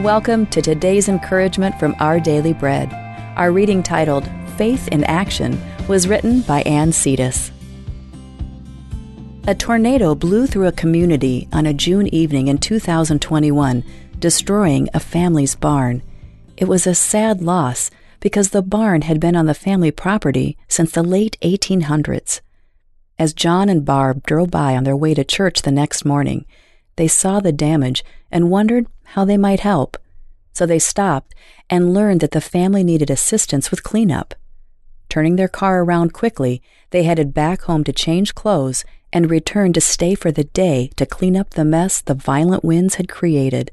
Welcome to today's encouragement from Our Daily Bread. Our reading titled Faith in Action was written by Ann Cetus. A tornado blew through a community on a June evening in 2021, destroying a family's barn. It was a sad loss because the barn had been on the family property since the late 1800s. As John and Barb drove by on their way to church the next morning, they saw the damage and wondered how they might help. So they stopped and learned that the family needed assistance with cleanup. Turning their car around quickly, they headed back home to change clothes and returned to stay for the day to clean up the mess the violent winds had created.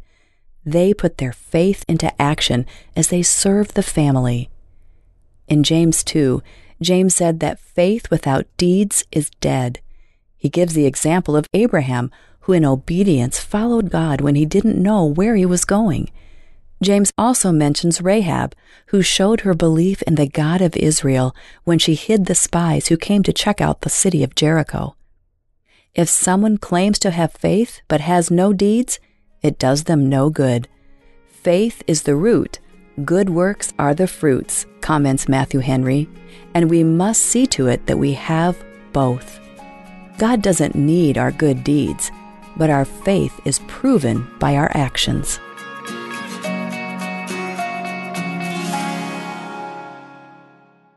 They put their faith into action as they served the family. In James 2, James said that faith without deeds is dead. He gives the example of Abraham, who in obedience followed God when he didn't know where he was going. James also mentions Rahab, who showed her belief in the God of Israel when she hid the spies who came to check out the city of Jericho. If someone claims to have faith but has no deeds, it does them no good. Faith is the root, good works are the fruits, comments Matthew Henry, and we must see to it that we have both. God doesn't need our good deeds, but our faith is proven by our actions.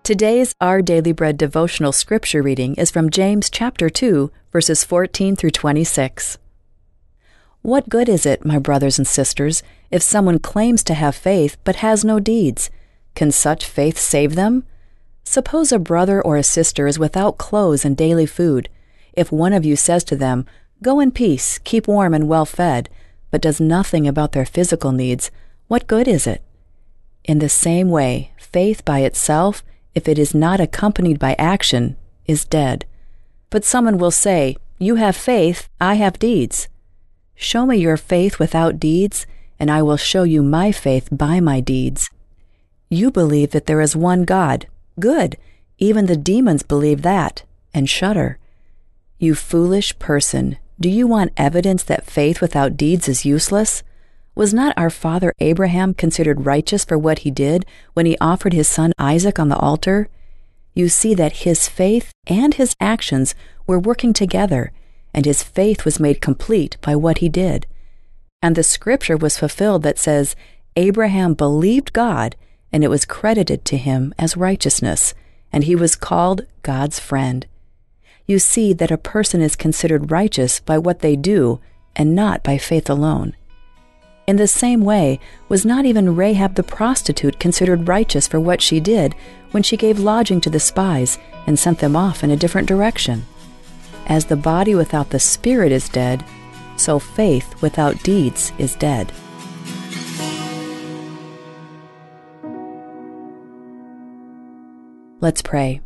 Today's Our Daily Bread devotional scripture reading is from James chapter 2, verses 14 through 26. What good is it, my brothers and sisters, if someone claims to have faith but has no deeds? Can such faith save them? Suppose a brother or a sister is without clothes and daily food. If one of you says to them, Go in peace, keep warm and well fed, but does nothing about their physical needs, what good is it? In the same way, faith by itself, if it is not accompanied by action, is dead. But someone will say, You have faith, I have deeds. Show me your faith without deeds, and I will show you my faith by my deeds. You believe that there is one God. Good. Even the demons believe that, and shudder. You foolish person, do you want evidence that faith without deeds is useless? Was not our father Abraham considered righteous for what he did when he offered his son Isaac on the altar? You see that his faith and his actions were working together, and his faith was made complete by what he did. And the scripture was fulfilled that says, Abraham believed God, and it was credited to him as righteousness, and he was called God's friend you see that a person is considered righteous by what they do and not by faith alone. In the same way, was not even Rahab the prostitute considered righteous for what she did when she gave lodging to the spies and sent them off in a different direction? As the body without the spirit is dead, so faith without deeds is dead. Let's pray.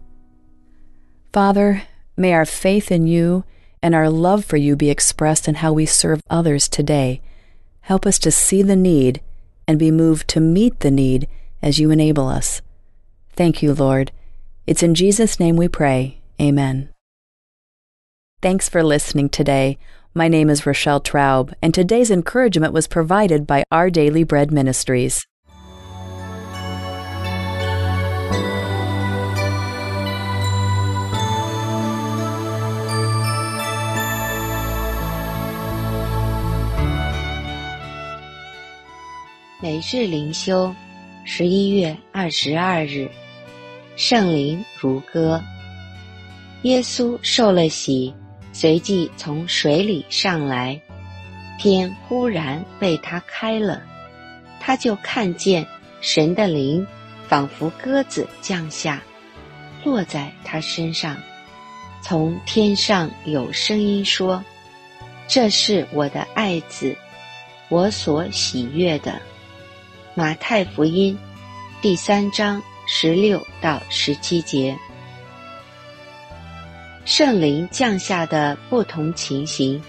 Father, May our faith in you and our love for you be expressed in how we serve others today. Help us to see the need and be moved to meet the need as you enable us. Thank you, Lord. It's in Jesus' name we pray. Amen. Thanks for listening today. My name is Rochelle Traub, and today's encouragement was provided by Our Daily Bread Ministries. 每日灵修，十一月二十二日，圣灵如歌。耶稣受了洗，随即从水里上来，天忽然被他开了，他就看见神的灵仿佛鸽子降下，落在他身上。从天上有声音说：“这是我的爱子，我所喜悦的。”马太福音第三章十六到十七节，圣灵降下的不同情形，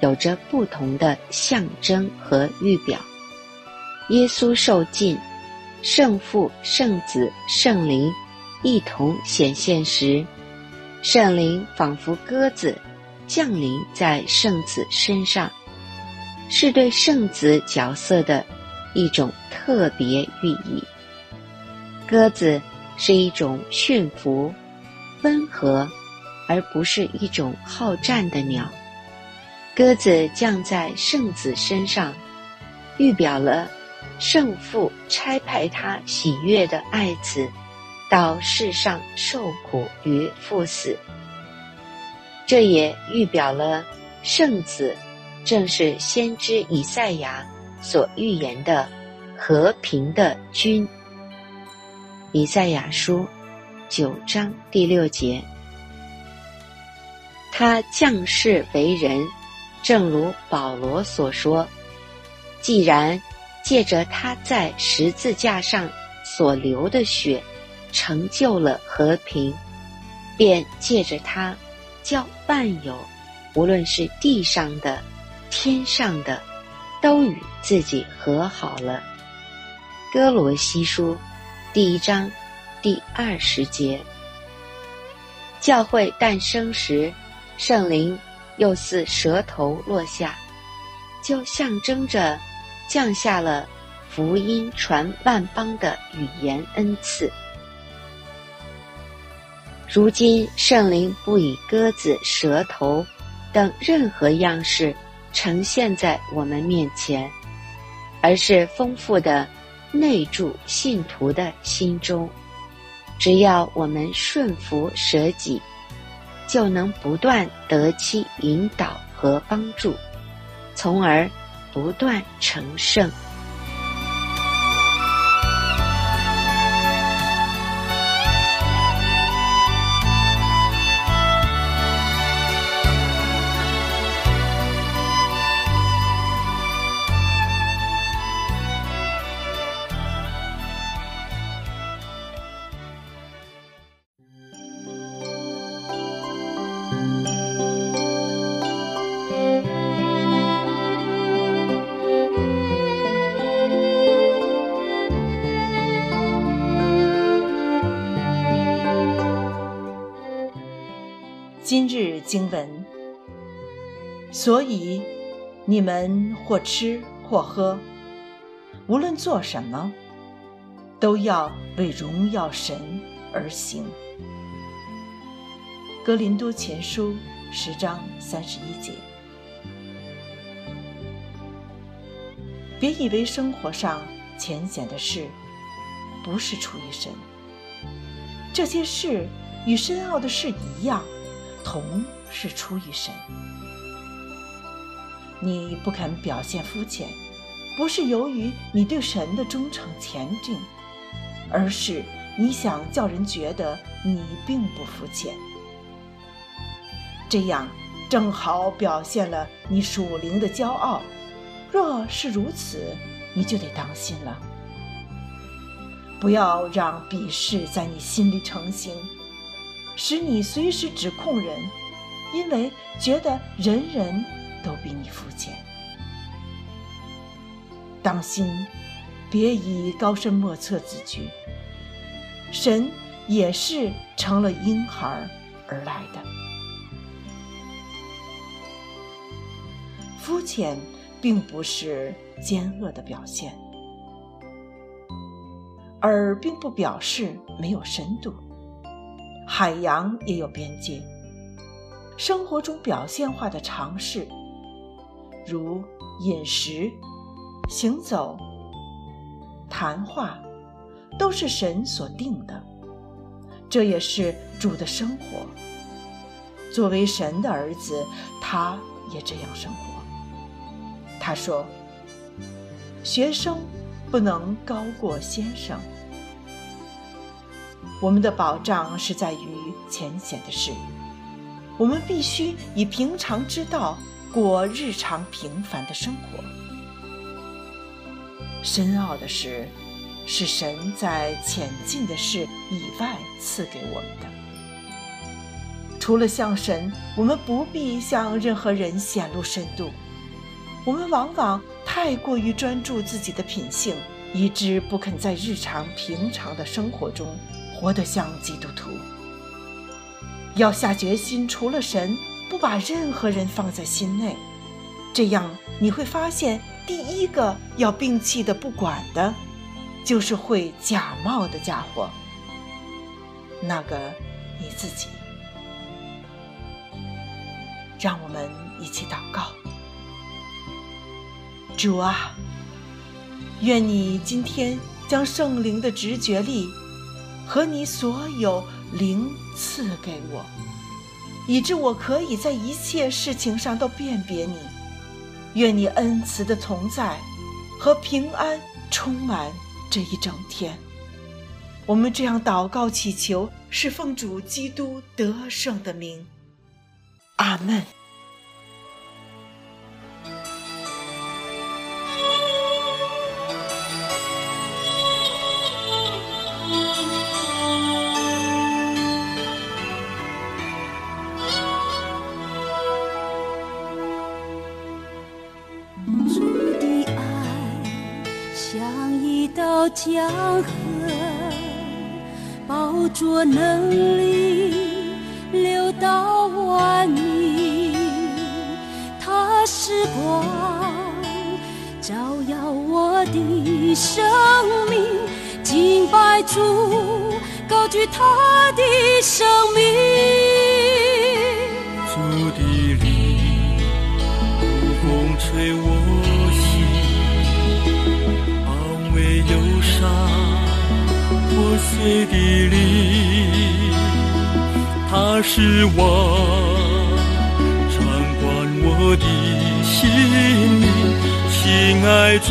有着不同的象征和预表。耶稣受尽，圣父、圣子、圣灵一同显现时，圣灵仿佛鸽子降临在圣子身上，是对圣子角色的。一种特别寓意。鸽子是一种驯服、温和，而不是一种好战的鸟。鸽子降在圣子身上，预表了圣父差派他喜悦的爱子到世上受苦与赴死。这也预表了圣子正是先知以赛亚所预言的和平的君。以赛亚书九章第六节，他降世为人，正如保罗所说：“既然借着他在十字架上所流的血，成就了和平，便借着他，叫万有，无论是地上的、天上的，都与自己和好了。”哥罗西书。第一章，第二十节。教会诞生时，圣灵又似舌头落下，就象征着降下了福音传万邦的语言恩赐。如今，圣灵不以鸽子、舌头等任何样式呈现在我们面前，而是丰富的。内住信徒的心中，只要我们顺服舍己，就能不断得其引导和帮助，从而不断成圣。今日经文，所以你们或吃或喝，无论做什么，都要为荣耀神而行。格林多前书十章三十一节。别以为生活上浅显的事不是出于神，这些事与深奥的事一样。同是出于神。你不肯表现肤浅，不是由于你对神的忠诚虔敬，而是你想叫人觉得你并不肤浅。这样正好表现了你属灵的骄傲。若是如此，你就得当心了，不要让鄙视在你心里成型。使你随时指控人，因为觉得人人都比你肤浅。当心，别以高深莫测自居。神也是成了婴孩而来的。肤浅并不是奸恶的表现，而并不表示没有深度。海洋也有边界，生活中表现化的尝试，如饮食、行走、谈话，都是神所定的。这也是主的生活。作为神的儿子，他也这样生活。他说：“学生不能高过先生。”我们的保障是在于浅显的事，我们必须以平常之道过日常平凡的生活。深奥的事，是神在浅近的事以外赐给我们的。除了向神，我们不必向任何人显露深度。我们往往太过于专注自己的品性，以致不肯在日常平常的生活中。活得像基督徒，要下决心，除了神，不把任何人放在心内，这样你会发现，第一个要摒弃的、不管的，就是会假冒的家伙。那个你自己。让我们一起祷告，主啊，愿你今天将圣灵的直觉力和你所有灵赐给我，以致我可以在一切事情上都辨别你。愿你恩慈的同在和平安充满这一整天。我们这样祷告祈求，是奉主基督得胜的名。阿门。江河，包着能力。流到万民，它是光，照耀我的生命。敬拜主，高举他的生命。主的灵，风吹我破碎的灵。他是我掌管我的心灵，亲爱主，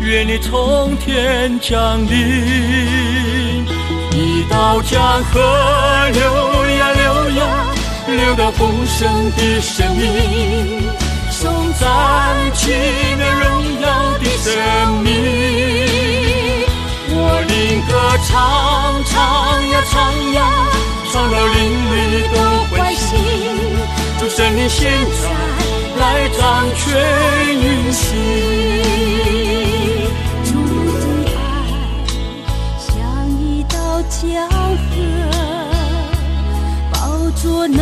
愿你从天降临。一道江河流呀流呀，流到丰盛的生命，颂赞起那荣耀的生命。唱唱呀唱呀。唱到邻里都欢喜，主圣灵现在来掌权运行。主的爱像一道江河，包着能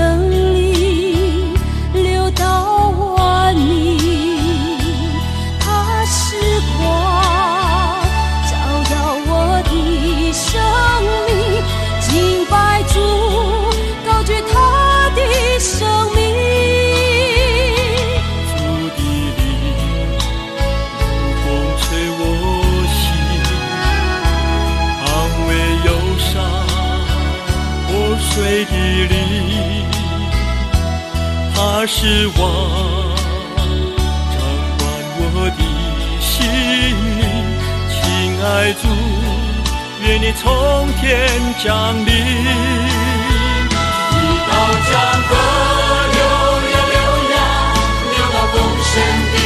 是王，掌管我的心灵，亲爱主，愿你从天降临，一道江河。流呀流呀，流到林里。